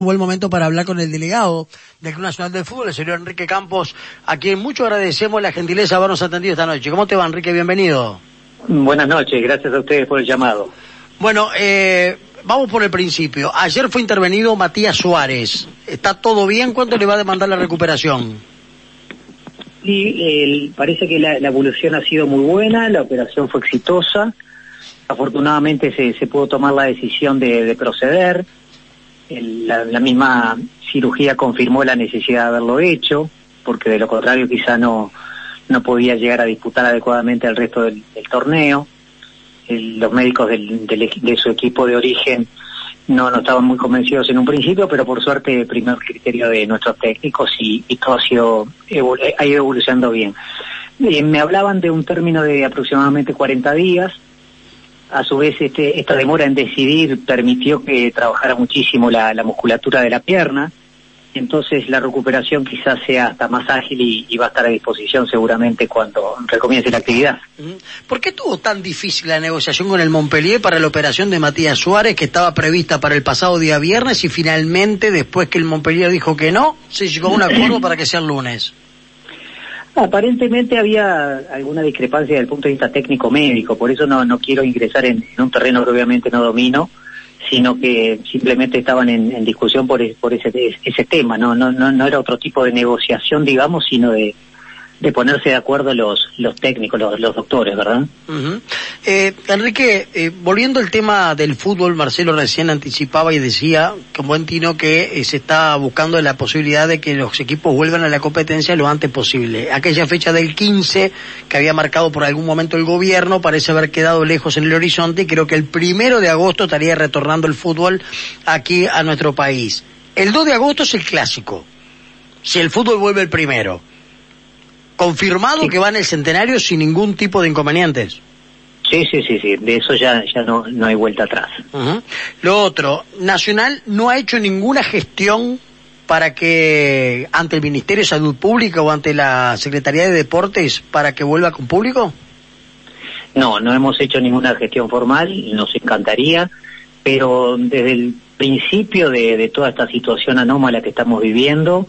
buen momento para hablar con el delegado del Club Nacional de Fútbol, el señor Enrique Campos, a quien mucho agradecemos la gentileza de habernos atendido esta noche. ¿Cómo te va, Enrique? Bienvenido. Buenas noches, gracias a ustedes por el llamado. Bueno, eh, vamos por el principio. Ayer fue intervenido Matías Suárez. ¿Está todo bien? ¿Cuánto le va a demandar la recuperación? Sí, parece que la, evolución ha sido muy buena, la operación fue exitosa. Afortunadamente se, se pudo tomar la decisión de, de proceder la, misma cirugía confirmó la necesidad de haberlo hecho, porque de lo contrario quizá no, no podía llegar a disputar adecuadamente el resto del, torneo. los médicos de su equipo de origen no, no estaban muy convencidos en un principio, pero por suerte primer criterio de nuestros técnicos y, todo ha sido ha ido evolucionando bien. Eh, me hablaban de un término de aproximadamente 40 días, a su vez este, esta demora en decidir permitió que trabajara muchísimo la, musculatura de la pierna, entonces la recuperación quizás sea hasta más ágil y, va a estar a disposición seguramente cuando recomience la actividad. ¿Por qué tuvo tan difícil la negociación con el Montpellier para la operación de Matías Suárez que estaba prevista para el pasado día viernes y finalmente después que el Montpellier dijo que no, se llegó a un acuerdo para que sea el lunes? Aparentemente había alguna discrepancia desde el punto de vista técnico-médico, por eso no, no quiero ingresar en, un terreno que obviamente no domino, sino que simplemente estaban en, discusión por, por ese, ese tema, ¿no? No, no, no era otro tipo de negociación, digamos, sino de, de ponerse de acuerdo los, los técnicos, los, doctores, ¿verdad? eh, Enrique, eh, volviendo al tema del fútbol, Marcelo recién anticipaba y decía, como buen tino, que eh, se está buscando la posibilidad de que los equipos vuelvan a la competencia lo antes posible. Aquella fecha del 15 que había marcado por algún momento el gobierno parece haber quedado lejos en el horizonte y creo que el primero de agosto estaría retornando el fútbol aquí a nuestro país. El 2 de agosto es el clásico. Si el fútbol vuelve el primero confirmado que va en el centenario sin ningún tipo de inconvenientes. Sí, sí, sí, sí, de eso ya, ya no, no hay vuelta atrás. Lo otro, Nacional no ha hecho ninguna gestión para que, ante el Ministerio de Salud Pública o ante la Secretaría de Deportes, para que vuelva con público? No, no hemos hecho ninguna gestión formal, nos encantaría, pero desde el principio de, de toda esta situación anómala que estamos viviendo,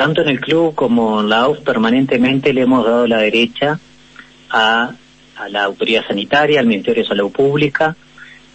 tanto en el club como en la AUF permanentemente le hemos dado la derecha a, la autoridad sanitaria, al Ministerio de Salud Pública,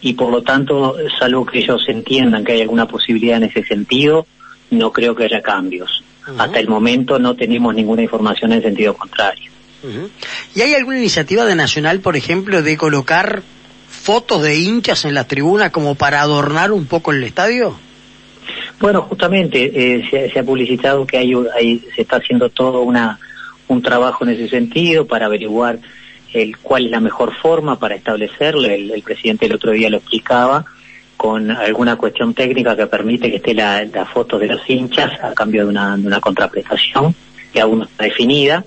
y por lo tanto, salvo que ellos entiendan que hay alguna posibilidad en ese sentido, no creo que haya cambios. Hasta el momento no tenemos ninguna información en sentido contrario. ¿Y hay alguna iniciativa de Nacional, por ejemplo, de colocar fotos de hinchas en las tribunas como para adornar un poco el estadio? Bueno, justamente eh, se, ha publicitado que hay, se está haciendo todo una, un trabajo en ese sentido para averiguar el, cuál es la mejor forma para establecerlo. El, presidente el otro día lo explicaba con alguna cuestión técnica que permite que esté la, foto de los hinchas a cambio de una, de una contraprestación que aún no está definida.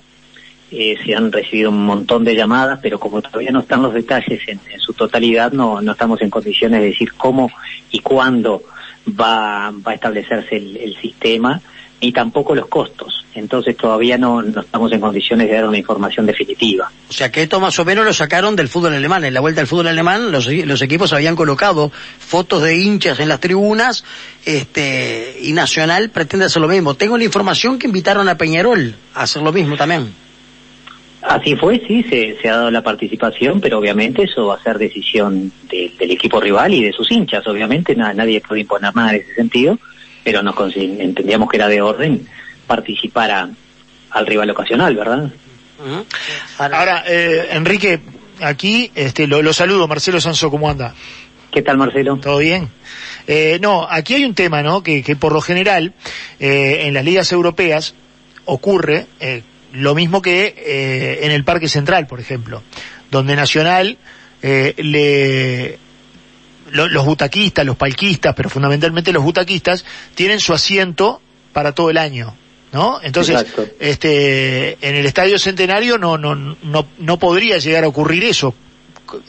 Eh, se han recibido un montón de llamadas, pero como todavía no están los detalles en, en su totalidad, no, no estamos en condiciones de decir cómo y cuándo va, va a establecerse el, sistema y tampoco los costos. Entonces todavía no, estamos en condiciones de dar una información definitiva. O sea que esto más o menos lo sacaron del fútbol alemán. En la vuelta al fútbol alemán los, los equipos habían colocado fotos de hinchas en las tribunas este, y Nacional pretende hacer lo mismo. Tengo la información que invitaron a Peñarol a hacer lo mismo también. Así fue, sí, se, ha dado la participación, pero obviamente eso va a ser decisión del equipo rival y de sus hinchas. Obviamente nadie puede imponer nada en ese sentido, pero nos entendíamos que era de orden participar al rival ocasional, ¿verdad? Ahora, eh, Enrique, aquí este, lo, saludo, Marcelo Sanso, ¿cómo anda? ¿Qué tal, Marcelo? ¿Todo bien? Eh, no, aquí hay un tema, ¿no? Que, por lo general eh, en las ligas europeas ocurre lo mismo que eh, en el Parque Central, por ejemplo, donde Nacional eh, le los butaquistas, los palquistas, pero fundamentalmente los butaquistas, tienen su asiento para todo el año. ¿No? Entonces, este, en el Estadio Centenario no, no, no, no podría llegar a ocurrir eso.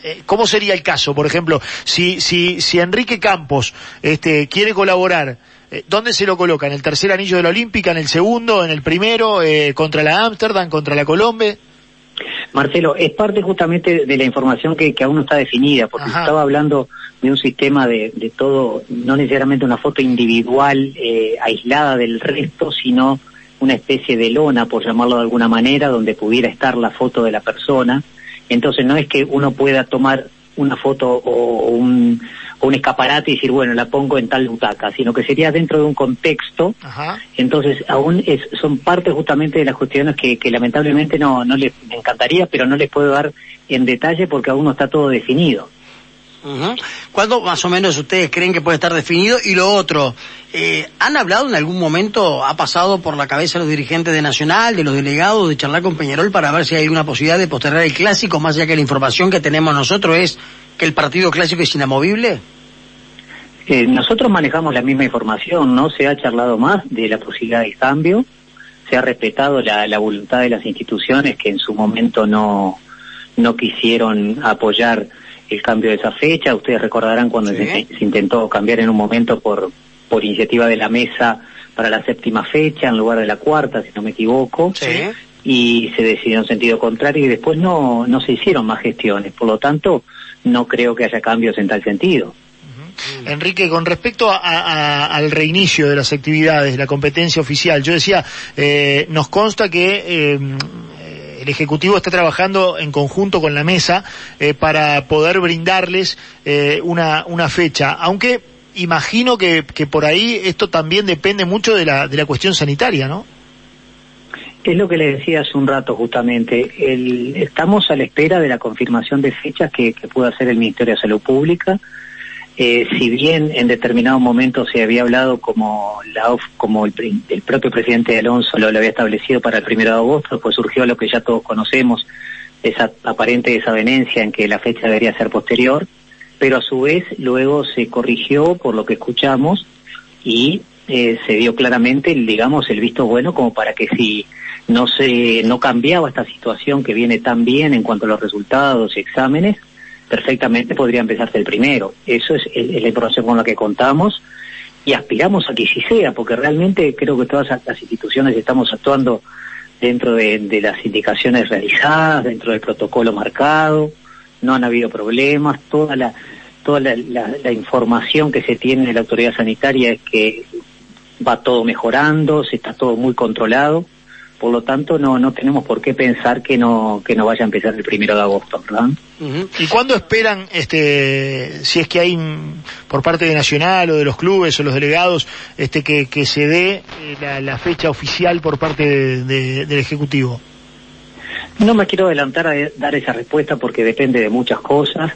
Eh, ¿Cómo sería el caso, por ejemplo, si, si, si Enrique Campos este, quiere colaborar ¿Dónde se lo coloca? ¿En el tercer anillo de la Olímpica? ¿En el segundo? ¿En el primero? Eh, ¿Contra la Amsterdam? ¿Contra la Colombia? Marcelo, es parte justamente de la información que, aún no está definida, porque estaba hablando de un sistema de, de, todo, no necesariamente una foto individual eh, aislada del resto, sino una especie de lona, por llamarlo de alguna manera, donde pudiera estar la foto de la persona. Entonces no es que uno pueda tomar una foto o un, un escaparate y decir, bueno, la pongo en tal butaca, sino que sería dentro de un contexto. Entonces, aún es, son parte justamente de las cuestiones que, que lamentablemente no, no les encantaría, pero no les puedo dar en detalle porque aún no está todo definido. ¿Cuándo más o menos ustedes creen que puede estar definido? Y lo otro, eh, ¿han hablado en algún momento, ha pasado por la cabeza de los dirigentes de Nacional, de los delegados, de charlar con Peñarol para ver si hay una posibilidad de postergar el clásico, más allá que la información que tenemos nosotros es que el partido clásico es inamovible? Eh, nosotros manejamos la misma información, no se ha charlado más de la posibilidad de cambio, se ha respetado la, la voluntad de las instituciones que en su momento no, no quisieron apoyar el cambio de esa fecha. Ustedes recordarán cuando se, intentó cambiar en un momento por, por iniciativa de la mesa para la séptima fecha en lugar de la cuarta, si no me equivoco. Y se decidió en sentido contrario y después no, no se hicieron más gestiones. Por lo tanto, no creo que haya cambios en tal sentido. Enrique, con respecto al reinicio de las actividades, de la competencia oficial, yo decía, eh, nos consta que eh, el Ejecutivo está trabajando en conjunto con la mesa eh, para poder brindarles eh, una, una fecha, aunque imagino que, que por ahí esto también depende mucho de la, de la cuestión sanitaria, ¿no? Es lo que le decía hace un rato justamente. El, estamos a la espera de la confirmación de fechas que, que pueda hacer el Ministerio de Salud Pública. Eh, si bien en determinado momento se había hablado como la como el, propio presidente Alonso lo, había establecido para el primero de agosto, pues surgió lo que ya todos conocemos, esa aparente desavenencia en que la fecha debería ser posterior, pero a su vez luego se corrigió por lo que escuchamos y eh, se dio claramente, digamos, el visto bueno como para que si no se no cambiaba esta situación que viene tan bien en cuanto a los resultados y exámenes, perfectamente podría empezarse el primero. Eso es, la información con la que contamos y aspiramos a que sí sea, porque realmente creo que todas las instituciones estamos actuando dentro de, las indicaciones realizadas, dentro del protocolo marcado, no han habido problemas, toda la toda la, información que se tiene de la autoridad sanitaria es que va todo mejorando, se está todo muy controlado por lo tanto, no, no tenemos por qué pensar que no, que no vaya a empezar el primero de agosto, ¿verdad? ¿Y cuándo esperan, este, si es que hay por parte de Nacional o de los clubes o los delegados, este, que, que se dé eh, la, fecha oficial por parte del Ejecutivo? No me quiero adelantar a dar esa respuesta porque depende de muchas cosas.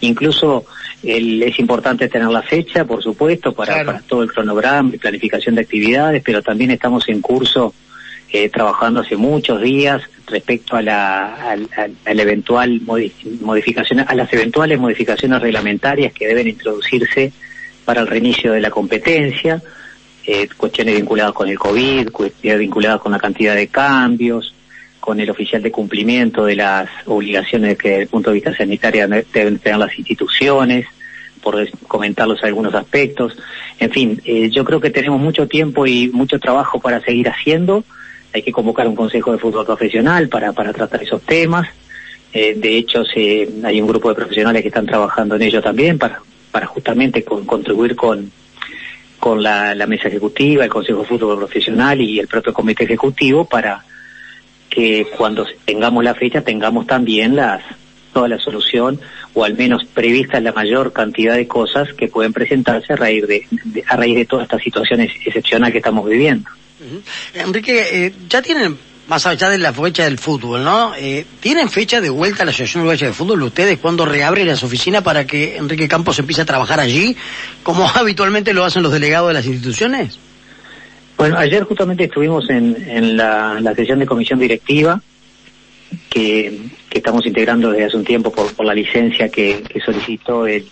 Incluso es importante tener la fecha, por supuesto, para, para todo el cronograma y planificación de actividades, pero también estamos en curso eh, trabajando hace muchos días respecto a la, eventual modificación, a las eventuales modificaciones reglamentarias que deben introducirse para el reinicio de la competencia, eh, cuestiones vinculadas con el COVID, cuestiones vinculadas con la cantidad de cambios, con el oficial de cumplimiento de las obligaciones que desde el punto de vista sanitario deben tener las instituciones, por comentarlos algunos aspectos. En fin, eh, yo creo que tenemos mucho tiempo y mucho trabajo para seguir haciendo hay que convocar un consejo de fútbol profesional para, para tratar esos temas. Eh, de hecho, hay un grupo de profesionales que están trabajando en ello también para, para justamente contribuir con, con la, mesa ejecutiva, el Consejo de Fútbol Profesional y el propio Comité Ejecutivo para que cuando tengamos la fecha tengamos también las toda la solución o al menos prevista la mayor cantidad de cosas que pueden presentarse a raíz de, a raíz de toda esta situación excepcional que estamos viviendo. Enrique, eh, ya tienen, más allá de la fecha del fútbol, ¿no? Eh, ¿Tienen fecha de vuelta a la Asociación Uruguaya de Fútbol ustedes cuando reabren las oficinas para que Enrique Campos empiece a trabajar allí, como habitualmente lo hacen los delegados de las instituciones? Bueno, ayer justamente estuvimos en, en la, sesión de comisión directiva que, estamos integrando desde hace un tiempo por, por la licencia que, solicitó el,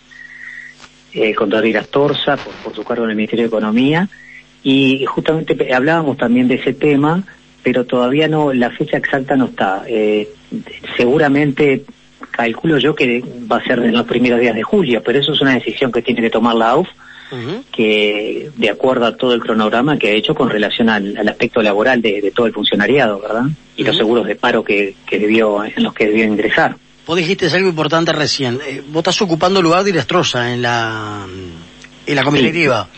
el Contralor Astorza por, por su cargo en el Ministerio de Economía y justamente hablábamos también de ese tema, pero todavía no, la fecha exacta no está. Eh, seguramente calculo yo que va a ser en los primeros días de julio, pero eso es una decisión que tiene que tomar la AUF que de acuerdo a todo el cronograma que ha hecho con relación al, aspecto laboral de, todo el funcionariado, ¿verdad? Y los seguros de paro que, debió, en los que debió ingresar. Vos dijiste algo importante recién. Eh, vos estás ocupando el lugar de Irastrosa en la, en la comitiva.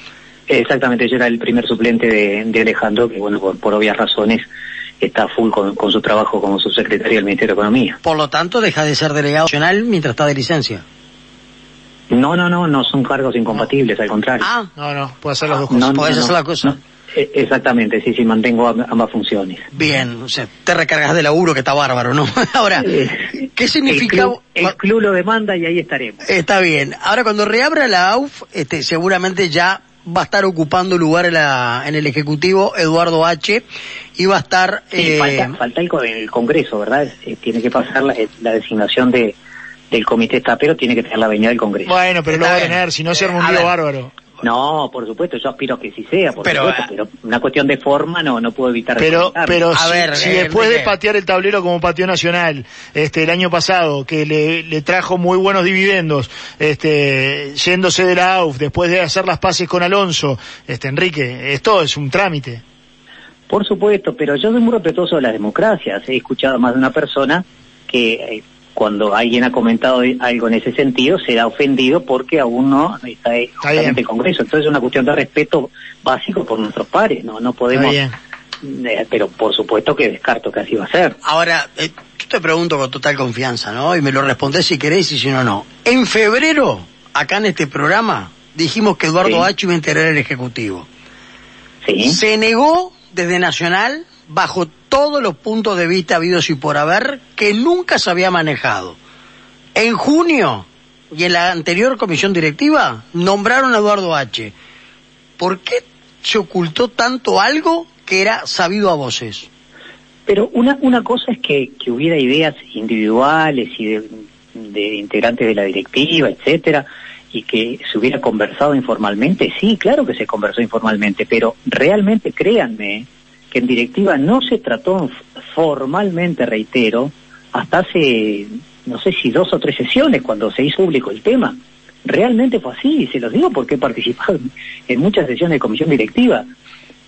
Exactamente, yo era el primer suplente de, Alejandro, que bueno, por, obvias razones está full con, su trabajo como subsecretario del Ministerio de Economía. Por lo tanto, deja de ser delegado nacional mientras está de licencia. No, no, no, no son cargos incompatibles, al contrario. Ah, no, no, puede hacer las dos cosas. No, hacer las cosas. E, exactamente, sí, sí, mantengo ambas funciones. Bien, o sea, te recargas de laburo que está bárbaro, ¿no? Ahora, eh, ¿qué significa? El club, lo demanda y ahí estaremos. Está bien. Ahora, cuando reabra la AUF, este, seguramente ya va a estar ocupando lugar en, la, en el Ejecutivo Eduardo H. y va a estar... Eh... falta, el, Congreso, ¿verdad? Eh, tiene que pasar la designación de del comité está, pero tiene que tener la venida del Congreso. Bueno, pero lo va a tener, si no se arma un lío bárbaro. No, por supuesto, yo aspiro a que sí sea, por pero, supuesto, pero una cuestión de forma no no puedo evitar. Pero, pero a si, ver, si eh, después de patear el tablero como pateó Nacional, este, el año pasado, que le, le trajo muy buenos dividendos, este, yéndose de la AUF, después de hacer las paces con Alonso, este, Enrique, esto es un trámite. Por supuesto, pero yo soy muy respetuoso de las democracias. He escuchado a más de una persona que eh, cuando alguien ha comentado algo en ese sentido, será ofendido porque aún no está en el Congreso. Entonces es una cuestión de respeto básico por nuestros pares, no no podemos... Eh, pero por supuesto que descarto que así va a ser. Ahora, eh, yo te pregunto con total confianza, ¿no? Y me lo respondés si querés y si no, no. En febrero, acá en este programa, dijimos que Eduardo H. iba a integrar el Ejecutivo. Sí. Se negó desde Nacional bajo todos los puntos de vista habidos y por haber que nunca se había manejado. En junio y en la anterior comisión directiva nombraron a Eduardo H. ¿Por qué se ocultó tanto algo que era sabido a voces? Pero una, una cosa es que, que hubiera ideas individuales y de, de integrantes de la directiva, etcétera, y que se hubiera conversado informalmente. Sí, claro que se conversó informalmente, pero realmente créanme, que en directiva no se trató formalmente, reitero, hasta hace, no sé si dos o tres sesiones cuando se hizo público el tema. Realmente fue así, y se los digo porque he participado en muchas sesiones de comisión directiva.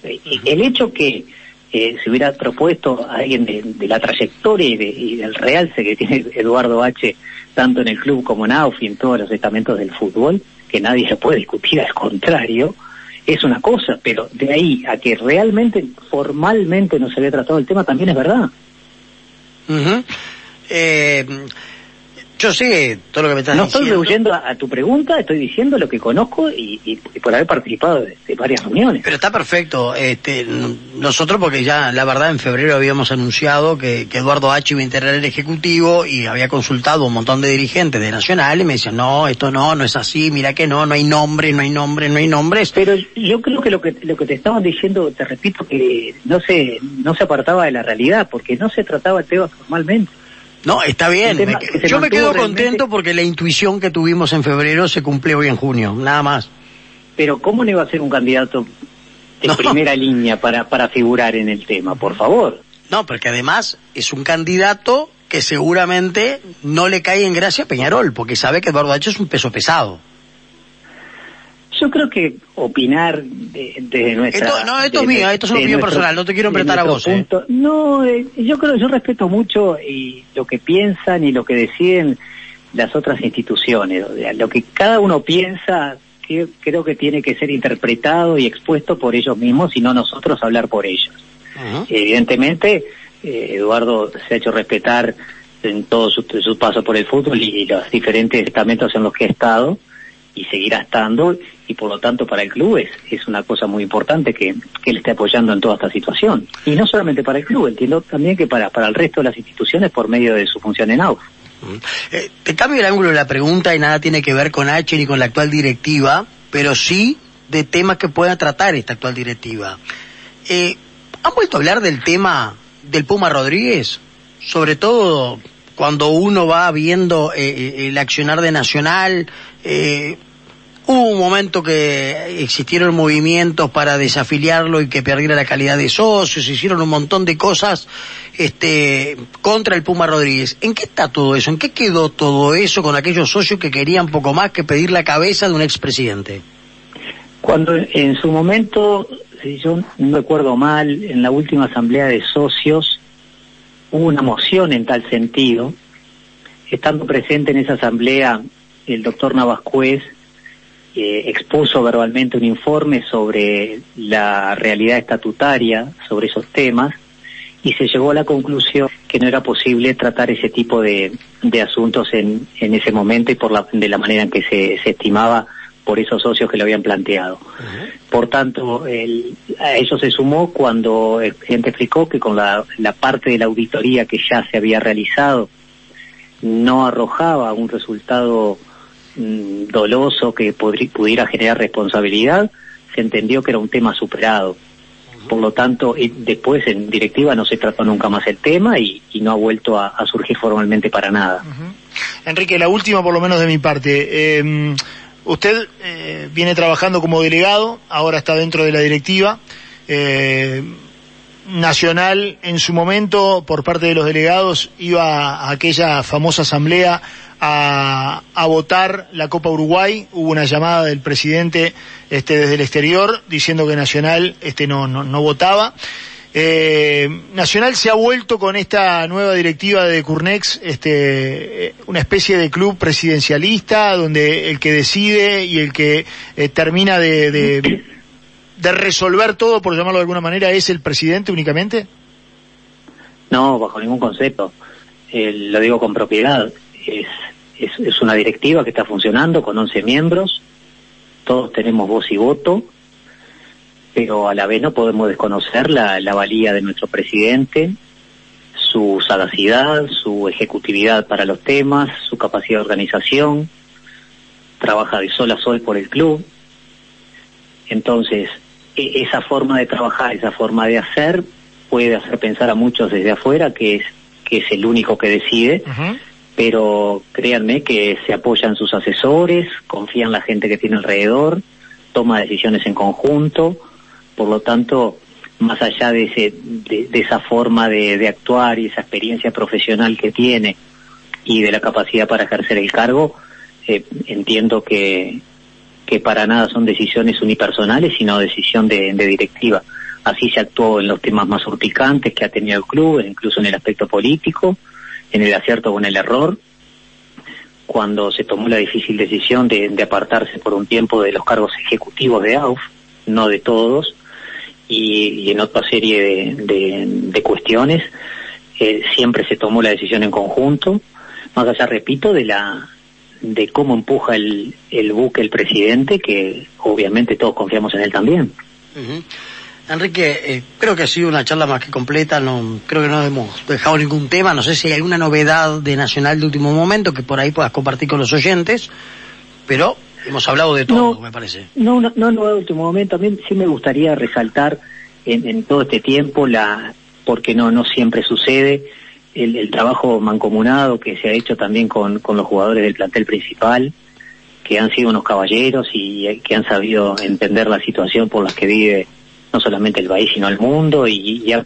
Eh, el hecho que eh, se hubiera propuesto a alguien de, la trayectoria y, de, y, del realce que tiene Eduardo H., tanto en el club como en AUF y en todos los estamentos del fútbol, que nadie se puede discutir, al contrario, es una cosa, pero de ahí a que realmente formalmente no se había tratado el tema también es verdad. Yo sé todo lo que me estás no diciendo. No estoy rehuyendo a, tu pregunta, estoy diciendo lo que conozco y, por haber participado de, varias reuniones. Pero está perfecto. Este, nosotros, porque ya la verdad en febrero habíamos anunciado que, Eduardo H. iba a integrar el Ejecutivo y había consultado a un montón de dirigentes de Nacional y me decían, no, esto no, no es así, mira que no, no hay nombres, no hay nombres, no hay nombres. Pero yo creo que lo que, lo que te estaban diciendo, te repito, que no se, no se apartaba de la realidad, porque no se trataba el tema formalmente. No, está bien. yo me quedo contento porque la intuición que tuvimos en febrero se cumplió hoy en junio, nada más. Pero ¿cómo no iba a ser un candidato de primera línea para, para figurar en el tema? Por favor. No, porque además es un candidato que seguramente no le cae en gracia a Peñarol, porque sabe que Eduardo H es un peso pesado. Yo creo que opinar de, nuestra... Esto, no, esto es mío, esto es una opinión personal, no te quiero apretar a vos. ¿eh? No, eh, yo creo, yo respeto mucho y lo que piensan y lo que deciden las otras instituciones. Lo que cada uno piensa que, creo que tiene que ser interpretado y expuesto por ellos mismos y no nosotros hablar por ellos. Evidentemente, eh, Eduardo se ha hecho respetar en todo su, su paso por el fútbol y, y los diferentes estamentos en los que ha estado y seguirá estando y por lo tanto para el club es, es una cosa muy importante que, que él esté apoyando en toda esta situación. Y no solamente para el club, entiendo también que para, para el resto de las instituciones por medio de su función en AUF. Eh, te cambio el ángulo de la pregunta y nada tiene que ver con H ni con la actual directiva, pero sí de temas que pueda tratar esta actual directiva. Eh, ¿Han vuelto a hablar del tema del Puma Rodríguez? Sobre todo cuando uno va viendo eh, eh el accionar de Nacional, eh, Hubo un momento que existieron movimientos para desafiliarlo y que perdiera la calidad de socios, hicieron un montón de cosas este, contra el Puma Rodríguez. ¿En qué está todo eso? ¿En qué quedó todo eso con aquellos socios que querían poco más que pedir la cabeza de un expresidente? Cuando en su momento, si yo no recuerdo mal, en la última asamblea de socios hubo una moción en tal sentido, estando presente en esa asamblea el doctor Navascuez eh, expuso verbalmente un informe sobre la realidad estatutaria sobre esos temas y se llegó a la conclusión que no era posible tratar ese tipo de, de asuntos en, en ese momento y por la, de la manera en que se, se estimaba por esos socios que lo habían planteado. Por tanto, el, a eso se sumó cuando el presidente explicó que con la, la parte de la auditoría que ya se había realizado no arrojaba un resultado mm, doloso que pudiera generar responsabilidad, se entendió que era un tema superado. Por lo tanto, y después en directiva no se trató nunca más el tema y, y no ha vuelto a, a surgir formalmente para nada. Enrique, la última por lo menos de mi parte. Eh, usted eh, viene trabajando como delegado, ahora está dentro de la directiva. Eh, Nacional en su momento, por parte de los delegados, iba a aquella famosa asamblea a, a votar la Copa Uruguay. Hubo una llamada del presidente este, desde el exterior diciendo que Nacional este, no, no, no votaba. Eh, Nacional se ha vuelto con esta nueva directiva de Curnex, este, eh, una especie de club presidencialista donde el que decide y el que eh, termina de, de, de resolver todo, por llamarlo de alguna manera, es el presidente únicamente. No, bajo ningún concepto. Lo digo con propiedad. Es, es, una directiva que está funcionando con 11 miembros. Todos tenemos voz y voto. Pero a la vez no podemos desconocer la, la valía de nuestro presidente, su sagacidad, su ejecutividad para los temas, su capacidad de organización. Trabaja de sol a sol por el club. Entonces, esa forma de trabajar, esa forma de hacer, puede hacer pensar a muchos desde afuera que es que es el único que decide, pero créanme que se apoyan sus asesores, confían en la gente que tiene alrededor, toma decisiones en conjunto, por lo tanto, más allá de, ese, de, de esa forma de, de actuar y esa experiencia profesional que tiene y de la capacidad para ejercer el cargo, eh, entiendo que, que para nada son decisiones unipersonales, sino decisión de, directiva. Así se actuó en los temas más urticantes que ha tenido el club, incluso en el aspecto político, en el acierto en el error, cuando se tomó la difícil decisión de, de apartarse por un tiempo de los cargos ejecutivos de AUF, no de todos, y, y en otra serie de, de, de cuestiones, eh, siempre se tomó la decisión en conjunto, más allá, repito, de la de cómo empuja el, el buque el presidente, que obviamente todos confiamos en él también. Ujú. Enrique, eh, creo que ha sido una charla más que completa, no creo que no hemos dejado ningún tema, no sé si hay alguna novedad de Nacional de último momento que por ahí puedas compartir con los oyentes, pero hemos hablado de todo, No. me parece. No, no, no, no, de último momento. A mí sí me gustaría resaltar en, en todo este tiempo la, porque no, no siempre sucede, el, trabajo mancomunado que se ha hecho también con, los jugadores del plantel principal, que han sido unos caballeros y eh, que han sabido entender la situación por la que vive no solamente el país sino el mundo y, y han,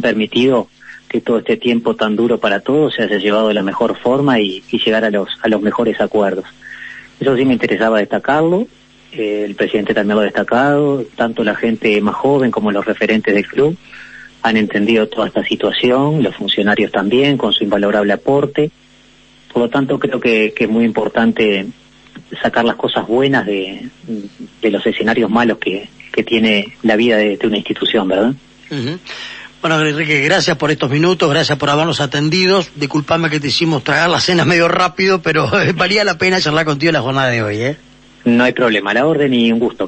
permitido que todo este tiempo tan duro para todos se haya llevado de la mejor forma y, y llegar a los, a los mejores acuerdos. Eso sí me interesaba destacarlo. Eh, el presidente también lo ha destacado. Tanto la gente más joven como los referentes del club han entendido toda esta situación. Los funcionarios también, con su invalorable aporte. Por lo tanto, creo que, que es muy importante sacar las cosas buenas de, de los escenarios malos que, que tiene la vida de, de una institución, ¿verdad? Ujú. Bueno, Enrique, gracias por estos minutos, gracias por habernos atendido. Disculpame que te hicimos tragar la cena medio rápido, pero valía la pena charlar contigo en la jornada de hoy, ¿eh? No hay problema, la orden y un gusto.